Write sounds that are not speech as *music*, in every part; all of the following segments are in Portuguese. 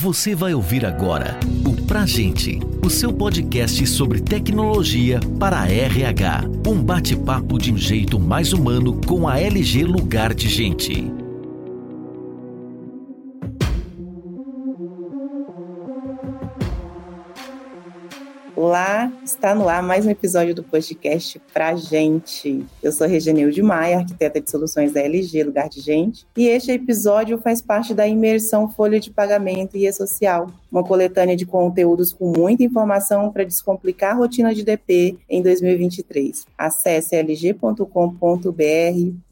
Você vai ouvir agora o Pra Gente, o seu podcast sobre tecnologia para RH. Um bate-papo de um jeito mais humano com a LG Lugar de Gente. Olá, está no ar mais um episódio do podcast Pra Gente. Eu sou Regenilde Maia, arquiteta de soluções da LG Lugar de Gente, e este episódio faz parte da imersão Folha de Pagamento e E-Social, uma coletânea de conteúdos com muita informação para descomplicar a rotina de DP em 2023. Acesse lg.com.br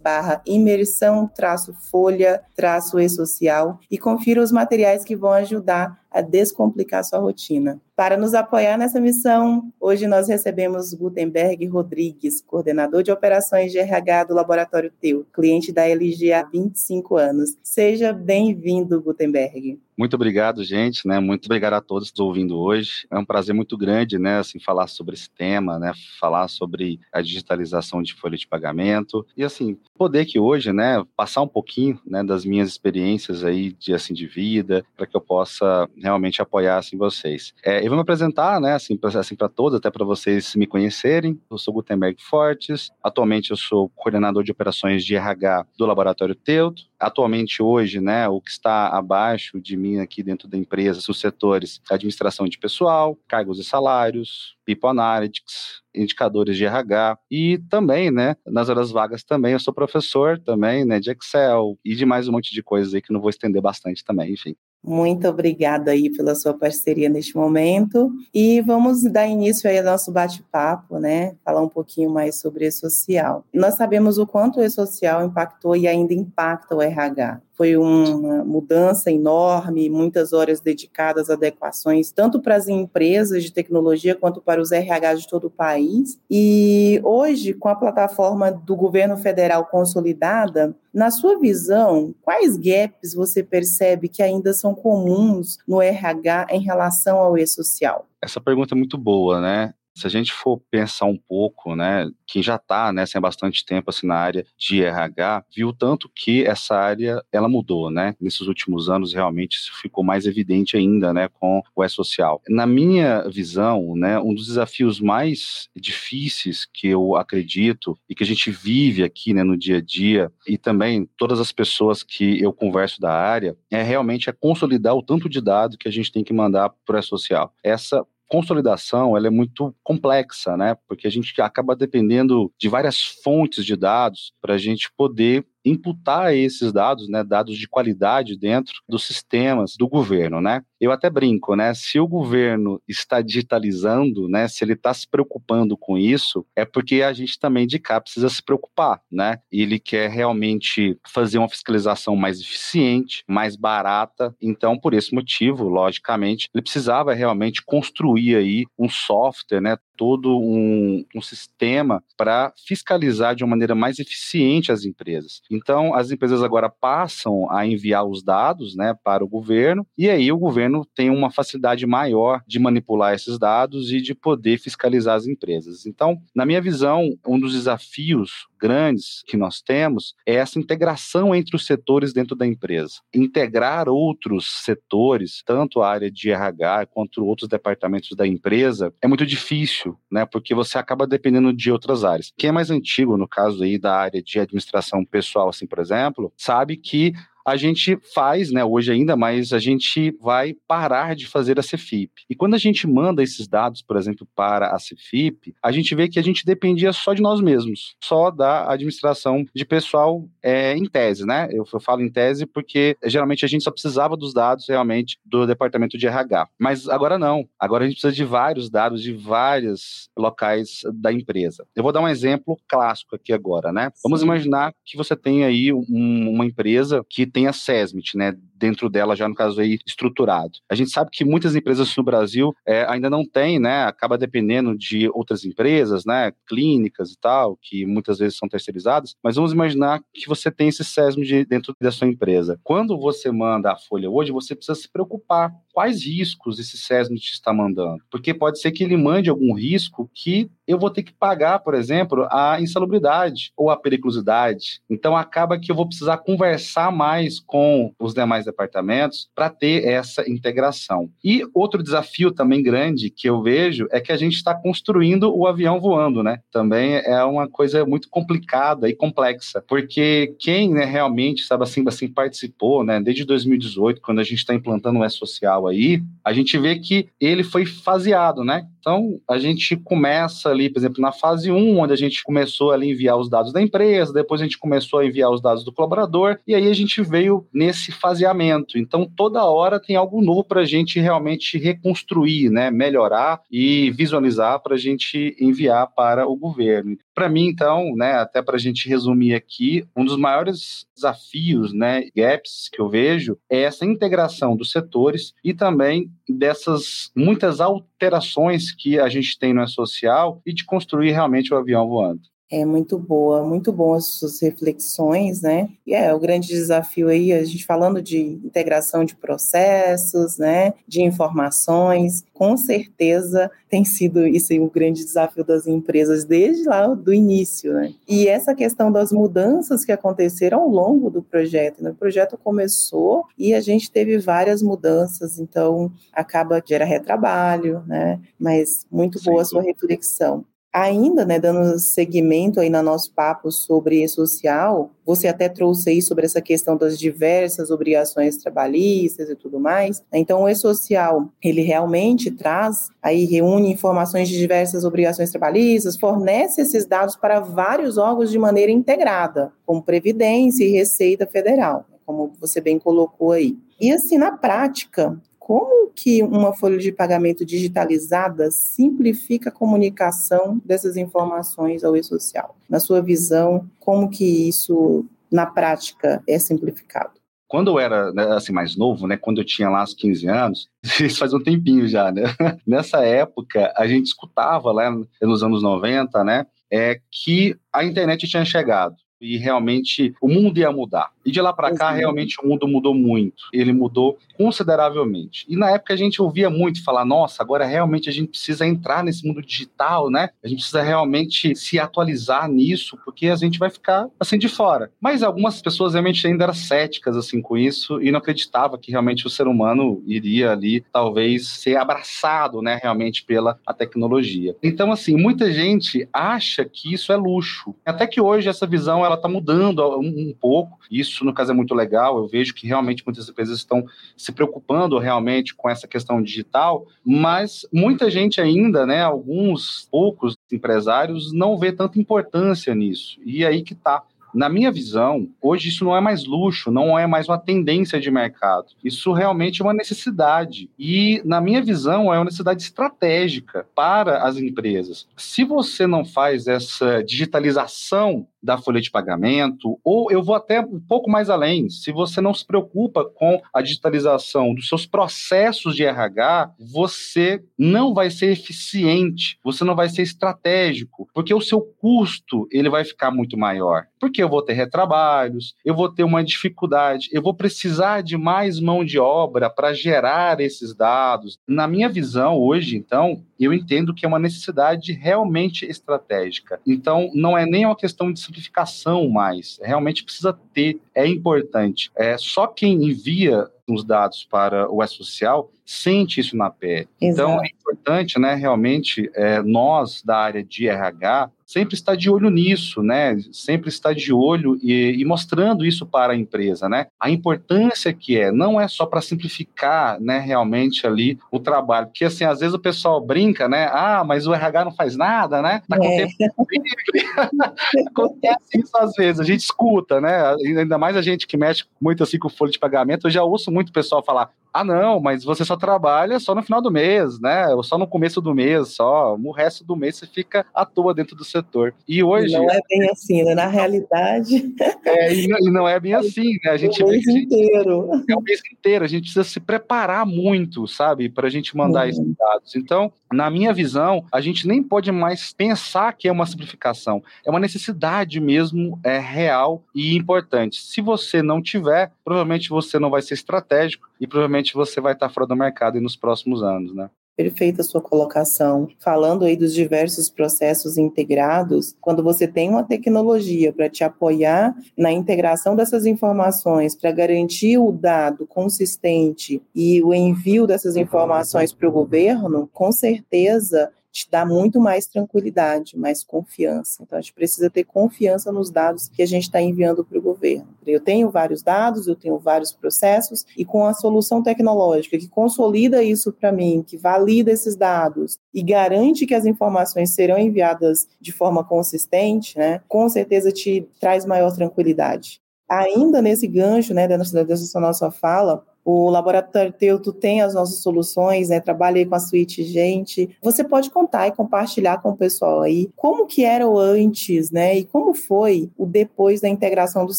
barra imersão traço folha traço e-social e confira os materiais que vão ajudar a descomplicar sua rotina. Para nos apoiar nessa missão, hoje nós recebemos Gutenberg Rodrigues, coordenador de operações de RH do Laboratório Teu, cliente da LG há 25 anos. Seja bem-vindo, Gutenberg. Muito obrigado, gente, né? Muito obrigado a todos que estão ouvindo hoje. É um prazer muito grande, né, assim, falar sobre esse tema, né, falar sobre a digitalização de folha de pagamento e assim, poder que hoje, né, passar um pouquinho, né, das minhas experiências aí de assim de vida, para que eu possa realmente apoiar assim vocês. É, eu vou me apresentar, né, assim para assim, todos, até para vocês me conhecerem. Eu sou Gutenberg Fortes. Atualmente eu sou coordenador de operações de RH do Laboratório Teuto. Atualmente hoje, né, o que está abaixo de aqui dentro da empresa, os setores administração de pessoal, cargos e salários, People Analytics, indicadores de RH e também, né, nas horas vagas também, eu sou professor também, né, de Excel e de mais um monte de coisas aí que não vou estender bastante também, enfim. Muito obrigada aí pela sua parceria neste momento. E vamos dar início aí ao nosso bate-papo, né? Falar um pouquinho mais sobre e-social. Nós sabemos o quanto o e-social impactou e ainda impacta o RH. Foi uma mudança enorme, muitas horas dedicadas a adequações, tanto para as empresas de tecnologia quanto para os RH de todo o país. E hoje, com a plataforma do governo federal consolidada, na sua visão, quais gaps você percebe que ainda são comuns no RH em relação ao e-social? Essa pergunta é muito boa, né? Se a gente for pensar um pouco, né, quem já está né, há bastante tempo assim, na área de RH, viu tanto que essa área ela mudou, né? Nesses últimos anos, realmente, isso ficou mais evidente ainda, né, com o E-Social. Na minha visão, né, um dos desafios mais difíceis que eu acredito e que a gente vive aqui, né, no dia a dia, e também todas as pessoas que eu converso da área, é realmente é consolidar o tanto de dado que a gente tem que mandar para o E-Social. Essa consolidação ela é muito complexa, né? Porque a gente acaba dependendo de várias fontes de dados para a gente poder imputar esses dados, né, dados de qualidade dentro dos sistemas do governo, né? Eu até brinco, né? Se o governo está digitalizando, né, se ele está se preocupando com isso, é porque a gente também de cá precisa se preocupar, né? Ele quer realmente fazer uma fiscalização mais eficiente, mais barata. Então, por esse motivo, logicamente, ele precisava realmente construir aí um software, né, todo um, um sistema para fiscalizar de uma maneira mais eficiente as empresas. Então, as empresas agora passam a enviar os dados né, para o governo, e aí o governo tem uma facilidade maior de manipular esses dados e de poder fiscalizar as empresas. Então, na minha visão, um dos desafios grandes que nós temos é essa integração entre os setores dentro da empresa. Integrar outros setores, tanto a área de RH quanto outros departamentos da empresa, é muito difícil, né? Porque você acaba dependendo de outras áreas. Quem é mais antigo, no caso aí da área de administração pessoal, assim, por exemplo, sabe que a gente faz, né, hoje ainda, mas a gente vai parar de fazer a Cefip. E quando a gente manda esses dados, por exemplo, para a Cefip, a gente vê que a gente dependia só de nós mesmos, só da administração de pessoal é, em tese, né? Eu, eu falo em tese porque geralmente a gente só precisava dos dados realmente do departamento de RH. Mas agora não. Agora a gente precisa de vários dados de vários locais da empresa. Eu vou dar um exemplo clássico aqui agora, né? Vamos imaginar que você tem aí um, uma empresa que tem a SESMIT, né? Dentro dela, já no caso aí, estruturado. A gente sabe que muitas empresas no Brasil é, ainda não têm, né? Acaba dependendo de outras empresas, né? Clínicas e tal, que muitas vezes são terceirizadas. Mas vamos imaginar que você tem esse SESMIT dentro da sua empresa. Quando você manda a folha hoje, você precisa se preocupar quais riscos esse SESMIT está mandando. Porque pode ser que ele mande algum risco que eu vou ter que pagar, por exemplo, a insalubridade ou a periculosidade. Então acaba que eu vou precisar conversar mais com os demais departamentos para ter essa integração. E outro desafio também grande que eu vejo é que a gente está construindo o avião voando, né? Também é uma coisa muito complicada e complexa, porque quem né, realmente, sabe assim, assim, participou, né, desde 2018, quando a gente está implantando o E-Social aí, a gente vê que ele foi faseado, né? Então, a gente começa ali, por exemplo, na fase 1, onde a gente começou a enviar os dados da empresa, depois a gente começou a enviar os dados do colaborador, e aí a gente veio nesse faseamento. Então, toda hora tem algo novo para a gente realmente reconstruir, né, melhorar e visualizar para a gente enviar para o governo. Para mim, então, né, até para a gente resumir aqui, um dos maiores desafios, né, gaps que eu vejo é essa integração dos setores e também dessas muitas alterações que a gente tem no E-Social e de construir realmente o avião voando. É muito boa, muito bom as suas reflexões, né? E é o grande desafio aí, a gente falando de integração de processos, né? De informações, com certeza tem sido isso aí um grande desafio das empresas desde lá do início, né? E essa questão das mudanças que aconteceram ao longo do projeto, né? O projeto começou e a gente teve várias mudanças, então acaba gera retrabalho, né? Mas muito boa a sua reflexão. Ainda, né, dando seguimento aí no nosso papo sobre e-social, você até trouxe aí sobre essa questão das diversas obrigações trabalhistas e tudo mais. Então, o e-social, ele realmente traz, aí reúne informações de diversas obrigações trabalhistas, fornece esses dados para vários órgãos de maneira integrada, como Previdência e Receita Federal, como você bem colocou aí. E assim, na prática, como que uma folha de pagamento digitalizada simplifica a comunicação dessas informações ao e-social? Na sua visão, como que isso na prática é simplificado? Quando eu era né, assim mais novo, né, quando eu tinha lá os 15 anos, *laughs* isso faz um tempinho já, né? *laughs* Nessa época, a gente escutava lá nos anos 90, né, é que a internet tinha chegado e realmente o mundo ia mudar. E de lá para cá, realmente o mundo mudou muito. Ele mudou consideravelmente. E na época a gente ouvia muito falar: nossa, agora realmente a gente precisa entrar nesse mundo digital, né? A gente precisa realmente se atualizar nisso, porque a gente vai ficar assim de fora. Mas algumas pessoas realmente ainda eram céticas assim com isso e não acreditava que realmente o ser humano iria ali talvez ser abraçado, né, realmente pela a tecnologia. Então assim, muita gente acha que isso é luxo. Até que hoje essa visão ela está mudando um, um pouco. Isso, no caso, é muito legal. Eu vejo que realmente muitas empresas estão se preocupando realmente com essa questão digital, mas muita gente ainda, né, alguns poucos empresários não vê tanta importância nisso. E aí que está na minha visão, hoje isso não é mais luxo, não é mais uma tendência de mercado. Isso realmente é uma necessidade. E, na minha visão, é uma necessidade estratégica para as empresas. Se você não faz essa digitalização da folha de pagamento, ou eu vou até um pouco mais além, se você não se preocupa com a digitalização dos seus processos de RH, você não vai ser eficiente, você não vai ser estratégico, porque o seu custo ele vai ficar muito maior. Porque eu vou ter retrabalhos, eu vou ter uma dificuldade, eu vou precisar de mais mão de obra para gerar esses dados. Na minha visão hoje, então, eu entendo que é uma necessidade realmente estratégica. Então, não é nem uma questão de simplificação mais, realmente precisa ter, é importante. É só quem envia os dados para o E-Social sente isso na pele. Exato. Então, importante, né, realmente, é, nós da área de RH, sempre estar de olho nisso, né? Sempre estar de olho e, e, mostrando isso para a empresa, né? A importância que é, não é só para simplificar, né, realmente ali o trabalho, porque assim, às vezes o pessoal brinca, né? Ah, mas o RH não faz nada, né? Tá com é. tempo livre. *laughs* Acontece isso às vezes, a gente escuta, né? Ainda mais a gente que mexe muito assim com folha de pagamento, eu já ouço muito pessoal falar: ah, não, mas você só trabalha só no final do mês, né? Só no começo do mês, só. O resto do mês você fica à toa dentro do setor. E hoje. Não é bem assim, né? Na realidade. *laughs* É, e não, e não é bem *laughs* assim, né? A gente é o mês gente, inteiro. É o mês inteiro. A gente precisa se preparar muito, sabe? Para a gente mandar uhum. esses dados. Então, na minha visão, a gente nem pode mais pensar que é uma simplificação. É uma necessidade mesmo é real e importante. Se você não tiver, provavelmente você não vai ser estratégico e provavelmente você vai estar fora do mercado nos próximos anos, né? Perfeita sua colocação. Falando aí dos diversos processos integrados, quando você tem uma tecnologia para te apoiar na integração dessas informações, para garantir o dado consistente e o envio dessas informações para o governo, com certeza te dá muito mais tranquilidade, mais confiança. Então, a gente precisa ter confiança nos dados que a gente está enviando para o governo. Eu tenho vários dados, eu tenho vários processos, e com a solução tecnológica que consolida isso para mim, que valida esses dados e garante que as informações serão enviadas de forma consistente, né, com certeza te traz maior tranquilidade. Ainda nesse gancho, né, dessa, dessa nossa fala, o Laboratório Teuto tem as nossas soluções, né? Trabalha com a suíte Gente. Você pode contar e compartilhar com o pessoal aí como que era o antes, né? E como foi o depois da integração dos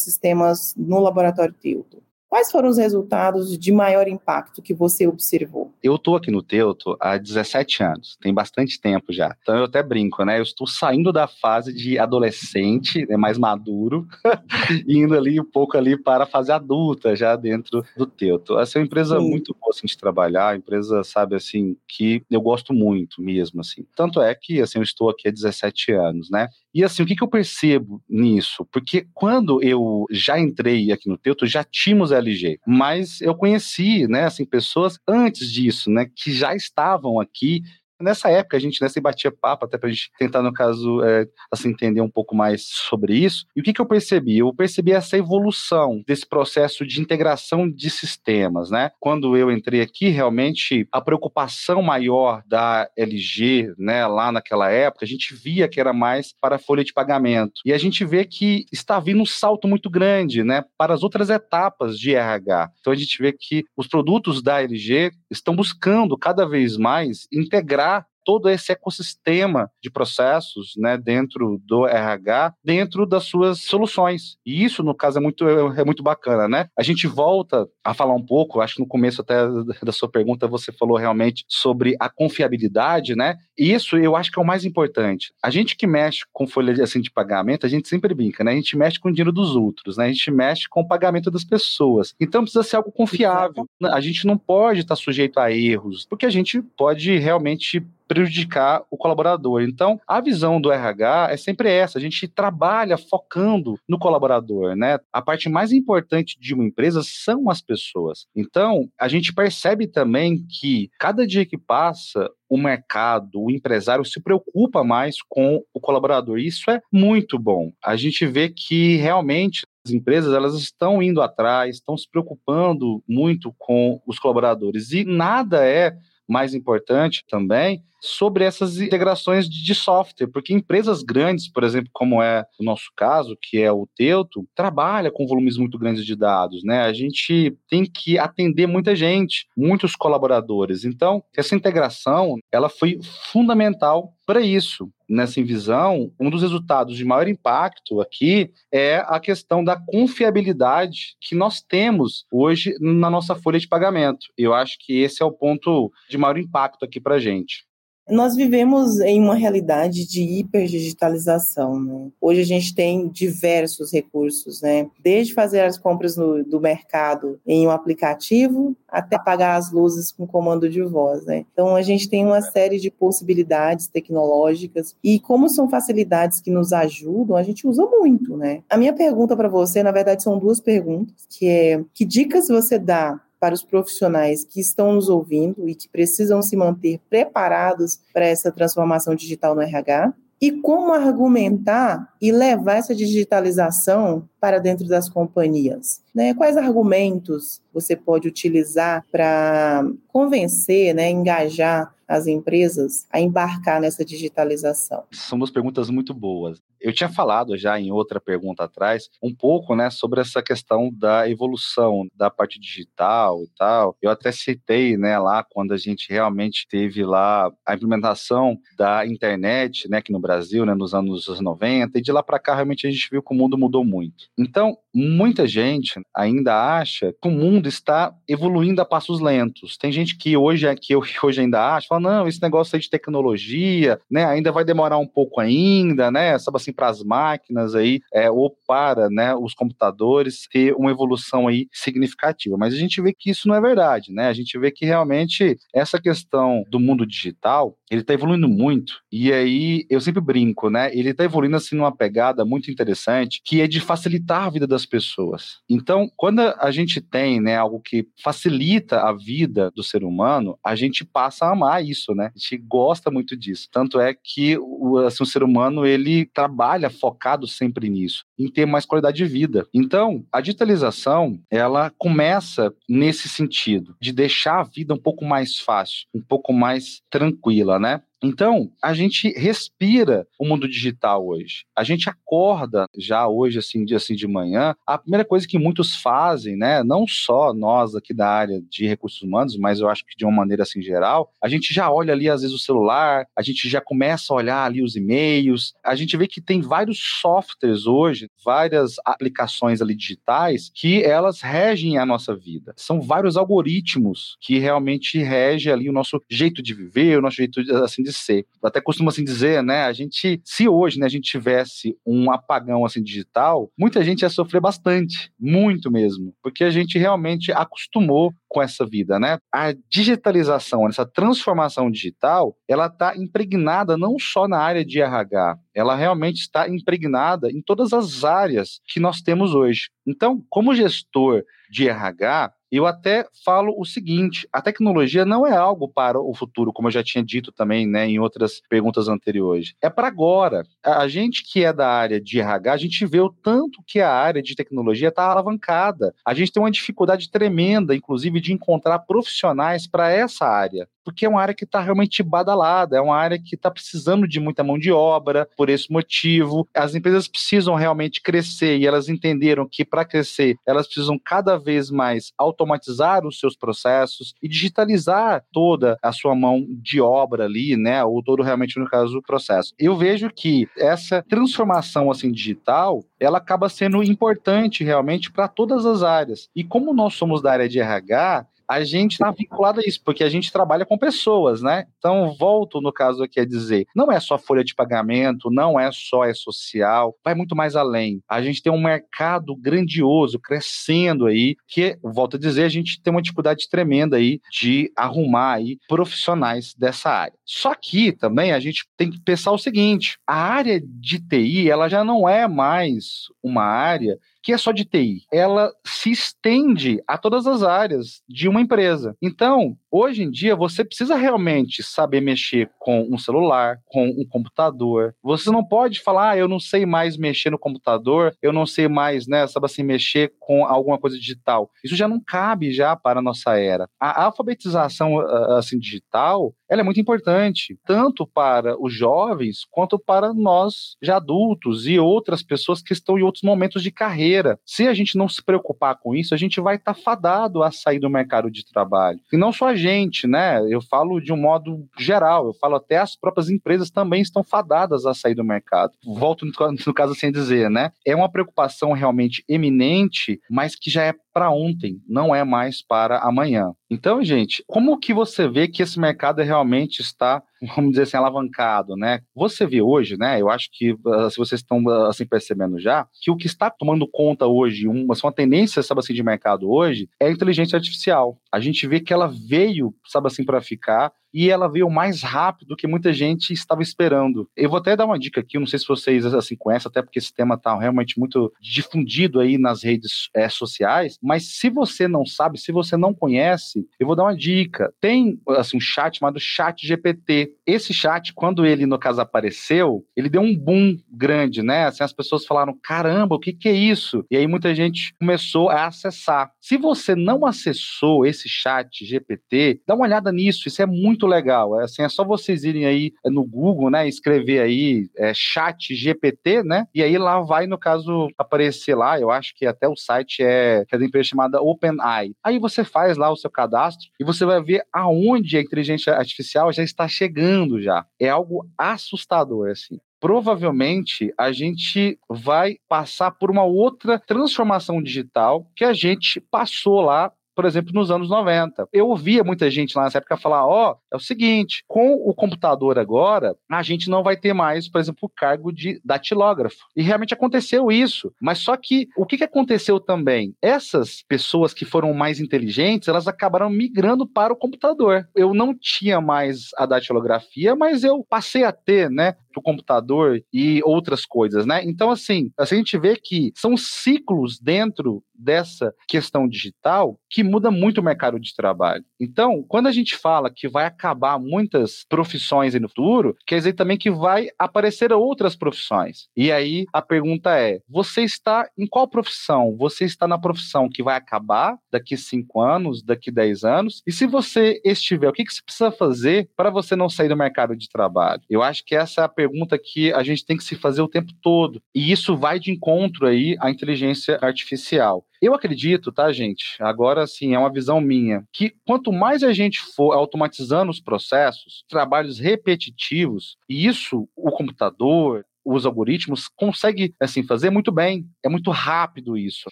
sistemas no Laboratório Teuto. Quais foram os resultados de maior impacto que você observou? Eu estou aqui no Teuto há 17 anos, tem bastante tempo já. Então eu até brinco, né? Eu estou saindo da fase de adolescente, né, mais maduro, *laughs* indo ali um pouco ali para a fase adulta, já dentro do Teuto. Essa é uma empresa Sim. muito boa assim, de trabalhar, empresa, sabe, assim, que eu gosto muito mesmo, assim. Tanto é que, assim, eu estou aqui há 17 anos, né? E assim, o que, que eu percebo nisso? Porque quando eu já entrei aqui no Teuto, já tínhamos LG, mas eu conheci, né, assim, pessoas antes disso, né, que já estavam aqui Nessa época, a gente nessa batia papo, até para a gente tentar, no caso, é, assim, entender um pouco mais sobre isso. E o que, que eu percebi? Eu percebi essa evolução desse processo de integração de sistemas, né? Quando eu entrei aqui, realmente, a preocupação maior da LG, né, lá naquela época, a gente via que era mais para a folha de pagamento. E a gente vê que está vindo um salto muito grande, né, para as outras etapas de RH. Então, a gente vê que os produtos da LG estão buscando cada vez mais integrar todo esse ecossistema de processos né, dentro do RH, dentro das suas soluções. E isso, no caso, é muito, é muito bacana, né? A gente volta a falar um pouco, acho que no começo até da sua pergunta você falou realmente sobre a confiabilidade, né? E isso eu acho que é o mais importante. A gente que mexe com folha assim, de pagamento, a gente sempre brinca, né? A gente mexe com o dinheiro dos outros, né? A gente mexe com o pagamento das pessoas. Então precisa ser algo confiável. A gente não pode estar sujeito a erros, porque a gente pode realmente prejudicar o colaborador. Então, a visão do RH é sempre essa: a gente trabalha focando no colaborador, né? A parte mais importante de uma empresa são as pessoas. Então, a gente percebe também que cada dia que passa, o mercado, o empresário se preocupa mais com o colaborador. Isso é muito bom. A gente vê que realmente as empresas elas estão indo atrás, estão se preocupando muito com os colaboradores e nada é mais importante também sobre essas integrações de software, porque empresas grandes, por exemplo, como é o nosso caso, que é o Teuto, trabalha com volumes muito grandes de dados, né? A gente tem que atender muita gente, muitos colaboradores. Então, essa integração, ela foi fundamental para isso. Nessa visão, um dos resultados de maior impacto aqui é a questão da confiabilidade que nós temos hoje na nossa folha de pagamento. Eu acho que esse é o ponto de maior impacto aqui para a gente. Nós vivemos em uma realidade de hiperdigitalização. Né? Hoje a gente tem diversos recursos, né? desde fazer as compras no, do mercado em um aplicativo até apagar as luzes com comando de voz. Né? Então a gente tem uma série de possibilidades tecnológicas e como são facilidades que nos ajudam, a gente usa muito. Né? A minha pergunta para você, na verdade, são duas perguntas, que é que dicas você dá para os profissionais que estão nos ouvindo e que precisam se manter preparados para essa transformação digital no RH e como argumentar e levar essa digitalização para dentro das companhias. Né? Quais argumentos você pode utilizar para convencer, né, engajar as empresas a embarcar nessa digitalização? São duas perguntas muito boas. Eu tinha falado já em outra pergunta atrás um pouco, né, sobre essa questão da evolução da parte digital e tal. Eu até citei, né, lá quando a gente realmente teve lá a implementação da internet, né, aqui no Brasil, né, nos anos 90, e de lá para cá realmente a gente viu que o mundo mudou muito. Então, muita gente ainda acha que o mundo está evoluindo a passos lentos. Tem gente que hoje, *laughs* que hoje ainda acha, fala, não, esse negócio aí de tecnologia, né, ainda vai demorar um pouco ainda, né, sabe assim, para as máquinas aí, é, ou para, né, os computadores ter uma evolução aí significativa. Mas a gente vê que isso não é verdade, né, a gente vê que realmente essa questão do mundo digital, ele está evoluindo muito, e aí eu sempre brinco, né, ele está evoluindo assim numa pegada muito interessante, que é de facilitar a vida das pessoas. Então, quando a gente tem, né, algo que facilita a vida do ser humano, a gente passa a amar isso, né? A gente gosta muito disso. Tanto é que o, assim, o ser humano ele trabalha focado sempre nisso, em ter mais qualidade de vida. Então, a digitalização, ela começa nesse sentido, de deixar a vida um pouco mais fácil, um pouco mais tranquila, né? Então, a gente respira o mundo digital hoje. A gente acorda já hoje, assim, de, assim, de manhã. A primeira coisa que muitos fazem, né, não só nós aqui da área de recursos humanos, mas eu acho que de uma maneira assim geral, a gente já olha ali às vezes o celular, a gente já começa a olhar ali os e-mails. A gente vê que tem vários softwares hoje, várias aplicações ali digitais que elas regem a nossa vida. São vários algoritmos que realmente regem ali o nosso jeito de viver, o nosso jeito assim de ser. Até costumo assim dizer, né? A gente, se hoje, né, a gente tivesse um apagão assim digital, muita gente ia sofrer bastante, muito mesmo, porque a gente realmente acostumou com essa vida, né? A digitalização, essa transformação digital, ela está impregnada não só na área de RH, ela realmente está impregnada em todas as áreas que nós temos hoje. Então, como gestor de RH, eu até falo o seguinte: a tecnologia não é algo para o futuro, como eu já tinha dito também né, em outras perguntas anteriores. É para agora. A gente que é da área de RH, a gente vê o tanto que a área de tecnologia está alavancada. A gente tem uma dificuldade tremenda, inclusive, de encontrar profissionais para essa área porque é uma área que está realmente badalada, é uma área que está precisando de muita mão de obra, por esse motivo. As empresas precisam realmente crescer e elas entenderam que para crescer elas precisam cada vez mais automatizar os seus processos e digitalizar toda a sua mão de obra ali, né, ou todo realmente no caso o processo. Eu vejo que essa transformação assim digital, ela acaba sendo importante realmente para todas as áreas. E como nós somos da área de RH, a gente está vinculado a isso, porque a gente trabalha com pessoas, né? Então, volto no caso aqui a dizer, não é só folha de pagamento, não é só é social, vai muito mais além. A gente tem um mercado grandioso, crescendo aí, que, volto a dizer, a gente tem uma dificuldade tremenda aí de arrumar aí profissionais dessa área. Só que também a gente tem que pensar o seguinte, a área de TI, ela já não é mais uma área que é só de TI. Ela se estende a todas as áreas de uma empresa. Então, hoje em dia, você precisa realmente saber mexer com um celular, com um computador. Você não pode falar, ah, eu não sei mais mexer no computador, eu não sei mais, né, sabe assim, mexer com alguma coisa digital. Isso já não cabe já para a nossa era. A alfabetização assim digital, ela é muito importante, tanto para os jovens quanto para nós já adultos e outras pessoas que estão em outros momentos de carreira. Se a gente não se preocupar com isso, a gente vai estar tá fadado a sair do mercado de trabalho. E não só a gente, né? Eu falo de um modo geral, eu falo até as próprias empresas também estão fadadas a sair do mercado. Volto no, *laughs* caso sem dizer, né? É uma preocupação realmente eminente, mas que já é para ontem, não é mais para amanhã. Então, gente, como que você vê que esse mercado realmente está, vamos dizer assim, alavancado, né? Você vê hoje, né? Eu acho que ah, se vocês estão ah, assim percebendo já, que o que está tomando conta hoje, uma, uma tendência, sabe assim, de mercado hoje, é a inteligência artificial. A gente vê que ela veio, sabe assim, para ficar e ela veio mais rápido do que muita gente estava esperando. Eu vou até dar uma dica aqui, não sei se vocês assim conhecem, até porque esse tema está realmente muito difundido aí nas redes é, sociais, mas se você não sabe, se você não conhece, eu vou dar uma dica. Tem assim, um chat chamado Chat GPT. Esse chat, quando ele, no caso, apareceu, ele deu um boom grande, né? Assim, as pessoas falaram, caramba, o que, que é isso? E aí muita gente começou a acessar. Se você não acessou esse chat GPT, dá uma olhada nisso, isso é muito muito legal. É, assim, é só vocês irem aí é, no Google, né, escrever aí é, chat GPT, né, e aí lá vai, no caso, aparecer lá, eu acho que até o site é, é da empresa chamada OpenAI. Aí você faz lá o seu cadastro e você vai ver aonde a inteligência artificial já está chegando já. É algo assustador, assim provavelmente a gente vai passar por uma outra transformação digital que a gente passou lá por exemplo, nos anos 90. Eu ouvia muita gente lá nessa época falar: ó, oh, é o seguinte, com o computador agora, a gente não vai ter mais, por exemplo, o cargo de datilógrafo. E realmente aconteceu isso. Mas só que o que, aconteceu também? Essas pessoas que foram mais inteligentes, elas acabaram migrando para o computador. Eu não tinha mais a datilografia, mas eu passei a ter, né? O computador e outras coisas, né? Então, assim, a gente vê que são ciclos dentro dessa questão digital que muda muito o mercado de trabalho. Então, quando a gente fala que vai acabar muitas profissões no futuro, quer dizer também que vai aparecer outras profissões. E aí a pergunta é: você está em qual profissão? Você está na profissão que vai acabar daqui cinco anos, daqui dez anos? E se você estiver, o que, que você precisa fazer para você não sair do mercado de trabalho? Eu acho que essa é a pergunta que a gente tem que se fazer o tempo todo. E isso vai de encontro aí à inteligência artificial. Eu acredito, tá, gente? Agora sim, é uma visão minha, que quanto mais a gente for automatizando os processos, trabalhos repetitivos, e isso o computador, os algoritmos consegue assim fazer muito bem. É muito rápido isso.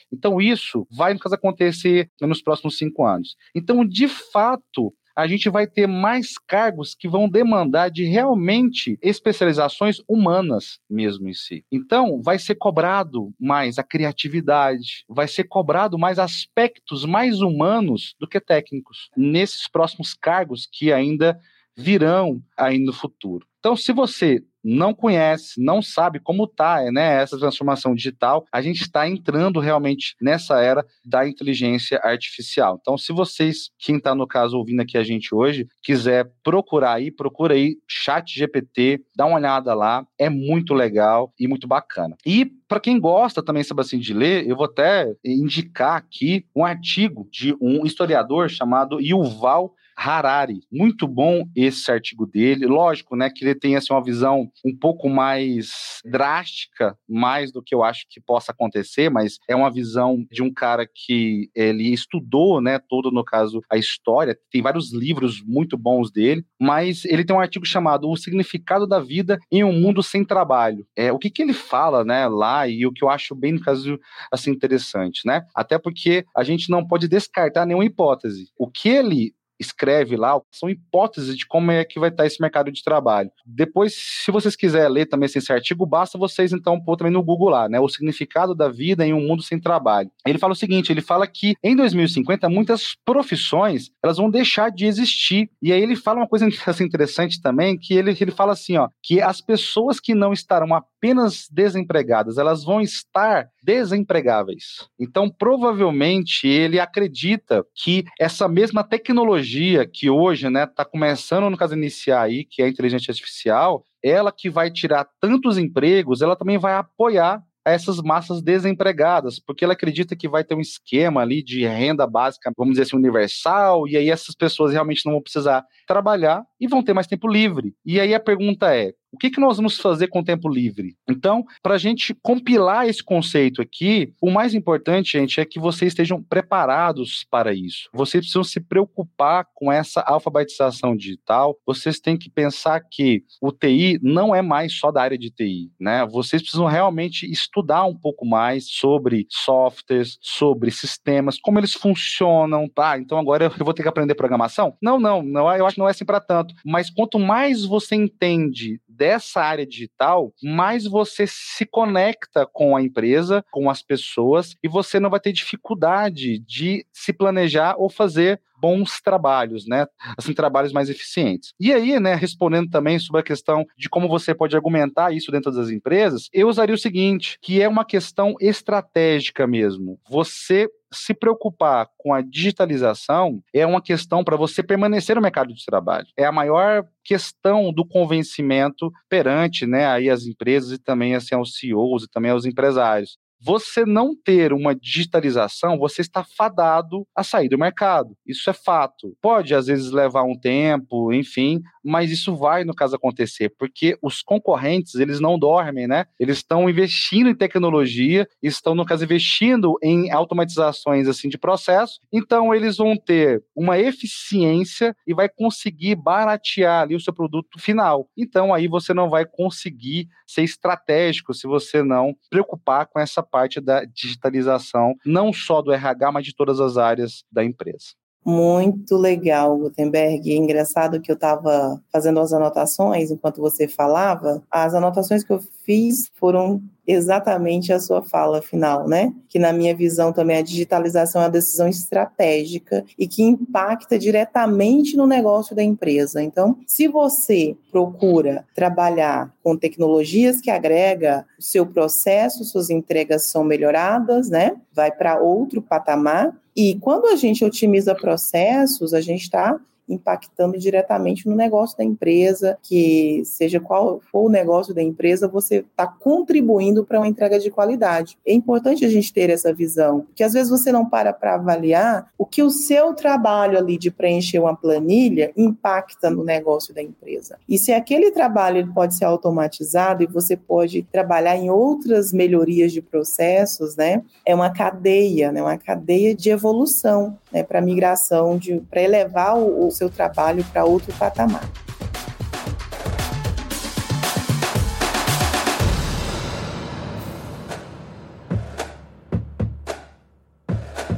Então isso vai no caso acontecer nos próximos cinco anos. Então de fato a gente vai ter mais cargos que vão demandar de realmente especializações humanas mesmo em si. Então, vai ser cobrado mais a criatividade, vai ser cobrado mais aspectos mais humanos do que técnicos nesses próximos cargos que ainda virão aí no futuro. Então, se você não conhece, não sabe como está né, essa transformação digital, a gente está entrando realmente nessa era da inteligência artificial. Então, se vocês, quem está no caso ouvindo aqui a gente hoje, quiser procurar aí, procura aí Chat GPT, dá uma olhada lá, é muito legal e muito bacana. E para quem gosta também, assim, de ler, eu vou até indicar aqui um artigo de um historiador chamado Yuval Harari. Muito bom esse artigo dele. Lógico, né, que ele tem assim, uma visão um pouco mais drástica, mais do que eu acho que possa acontecer, mas é uma visão de um cara que ele estudou, né, todo no caso a história. Tem vários livros muito bons dele, mas ele tem um artigo chamado O Significado da Vida em um Mundo Sem Trabalho. É o que, que ele fala, né, lá e o que eu acho bem no caso assim interessante, né? Até porque a gente não pode descartar nenhuma hipótese. O que ele escreve lá, são hipóteses de como é que vai estar esse mercado de trabalho. Depois, se vocês quiserem ler também esse artigo, basta vocês então pôr também no Google lá, né, o significado da vida em um mundo sem trabalho. Ele fala o seguinte, ele fala que em 2050 muitas profissões, elas vão deixar de existir. E aí ele fala uma coisa *laughs* interessante também, que ele, ele fala assim, ó, que as pessoas que não estarão apenas desempregadas, elas vão estar desempregáveis. Então, provavelmente ele acredita que essa mesma tecnologia que hoje está né, tá começando, no caso, iniciar aí, que é a inteligência artificial, ela que vai tirar tantos empregos, ela também vai apoiar essas massas desempregadas, porque ela acredita que vai ter um esquema ali de renda básica, vamos dizer assim, universal, e aí essas pessoas realmente não vão precisar trabalhar e vão ter mais tempo livre. E aí a pergunta é: o que, que nós vamos fazer com o tempo livre? Então, para a gente compilar esse conceito aqui, o mais importante, gente, é que vocês estejam preparados para isso. Vocês precisam se preocupar com essa alfabetização digital. Vocês têm que pensar que o TI não é mais só da área de TI, né? Vocês precisam realmente estudar um pouco mais sobre softwares, sobre sistemas, como eles funcionam. Tá, então agora eu vou ter que aprender programação? Não, não, não eu acho que não é assim para tanto. Mas quanto mais você entende dessa área digital, mais você se conecta com a empresa, com as pessoas, e você não vai ter dificuldade de se planejar ou fazer bons trabalhos, né? Assim, trabalhos mais eficientes. E aí, né, respondendo também sobre a questão de como você pode argumentar isso dentro das empresas, eu usaria o seguinte, que é uma questão estratégica mesmo. Você se preocupar com a digitalização é uma questão para você permanecer no mercado de trabalho. É a maior questão do convencimento perante né, aí as empresas e também assim, aos CEOs e também aos empresários você não ter uma digitalização, você está fadado a sair do mercado. Isso é fato. Pode, às vezes, levar um tempo, enfim, mas isso vai, no caso, acontecer, porque os concorrentes, eles não dormem, né? Eles estão investindo em tecnologia, estão, no caso, investindo em automatizações, assim, de processo, então eles vão ter uma eficiência e vai conseguir baratear ali o seu produto final. Então, aí você não vai conseguir ser estratégico se você não preocupar com essa parte da digitalização, não só do RH, mas de todas as áreas da empresa. Muito legal, Gutenberg. É engraçado que eu estava fazendo as anotações enquanto você falava. As anotações que eu fiz foram exatamente a sua fala final, né? Que na minha visão também a digitalização é uma decisão estratégica e que impacta diretamente no negócio da empresa. Então, se você procura trabalhar com tecnologias que agrega o seu processo, suas entregas são melhoradas, né? Vai para outro patamar e quando a gente otimiza processos, a gente está impactando diretamente no negócio da empresa, que seja qual for o negócio da empresa, você está contribuindo para uma entrega de qualidade. É importante a gente ter essa visão, porque às vezes você não para para avaliar o que o seu trabalho ali de preencher uma planilha impacta no negócio da empresa. E se aquele trabalho ele pode ser automatizado e você pode trabalhar em outras melhorias de processos, né? É uma cadeia, né? Uma cadeia de evolução, né? Para migração, para elevar o seu trabalho para outro patamar.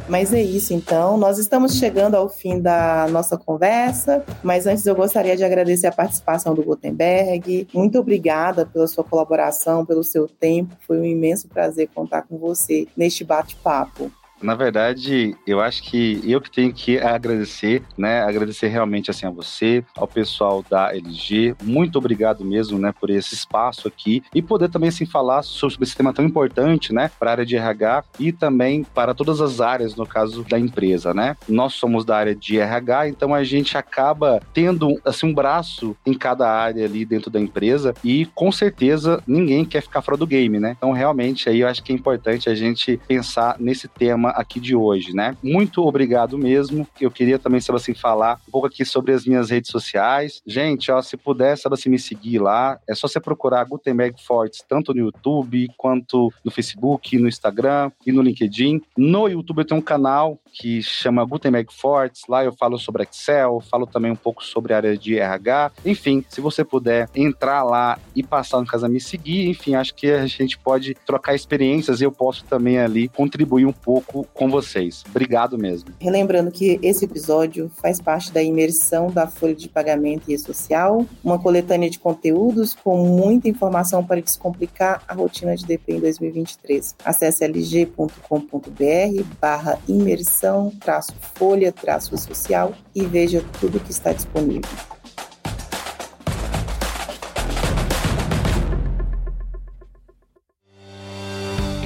Mas é isso, então. Nós estamos chegando ao fim da nossa conversa, mas antes eu gostaria de agradecer a participação do Gutenberg. Muito obrigada pela sua colaboração, pelo seu tempo. Foi um imenso prazer contar com você neste bate-papo. Na verdade, eu acho que eu que tenho que agradecer, né? Agradecer realmente assim a você, ao pessoal da LG. Muito obrigado mesmo, né, por esse espaço aqui e poder também assim falar sobre esse tema tão importante, né, para a área de RH e também para todas as áreas no caso da empresa, né? Nós somos da área de RH, então a gente acaba tendo assim um braço em cada área ali dentro da empresa e com certeza ninguém quer ficar fora do game, né? Então realmente aí eu acho que é importante a gente pensar nesse tema tema aqui de hoje, né? Muito obrigado mesmo. Eu queria também, sabe assim, falar um pouco aqui sobre as minhas redes sociais. Gente, ó, se puder, sabe assim, me seguir lá, é só você procurar Gutenberg Fortes, tanto no YouTube, quanto no Facebook, no Instagram e no LinkedIn. No YouTube eu tenho um canal que chama Gutenberg Fortes, lá eu falo sobre Excel, falo também um pouco sobre a área de RH. Enfim, se você puder entrar lá e passar no casa me seguir, enfim, acho que a gente pode trocar experiências e eu posso também ali contribuir um pouco com vocês. Obrigado mesmo. Relembrando que esse episódio faz parte da imersão da Folha de Pagamento e E-Social, uma coletânea de conteúdos com muita informação para descomplicar a rotina de DP em 2023. Acesse lg.com.br barra imersão traço folha traço social e veja tudo que está disponível.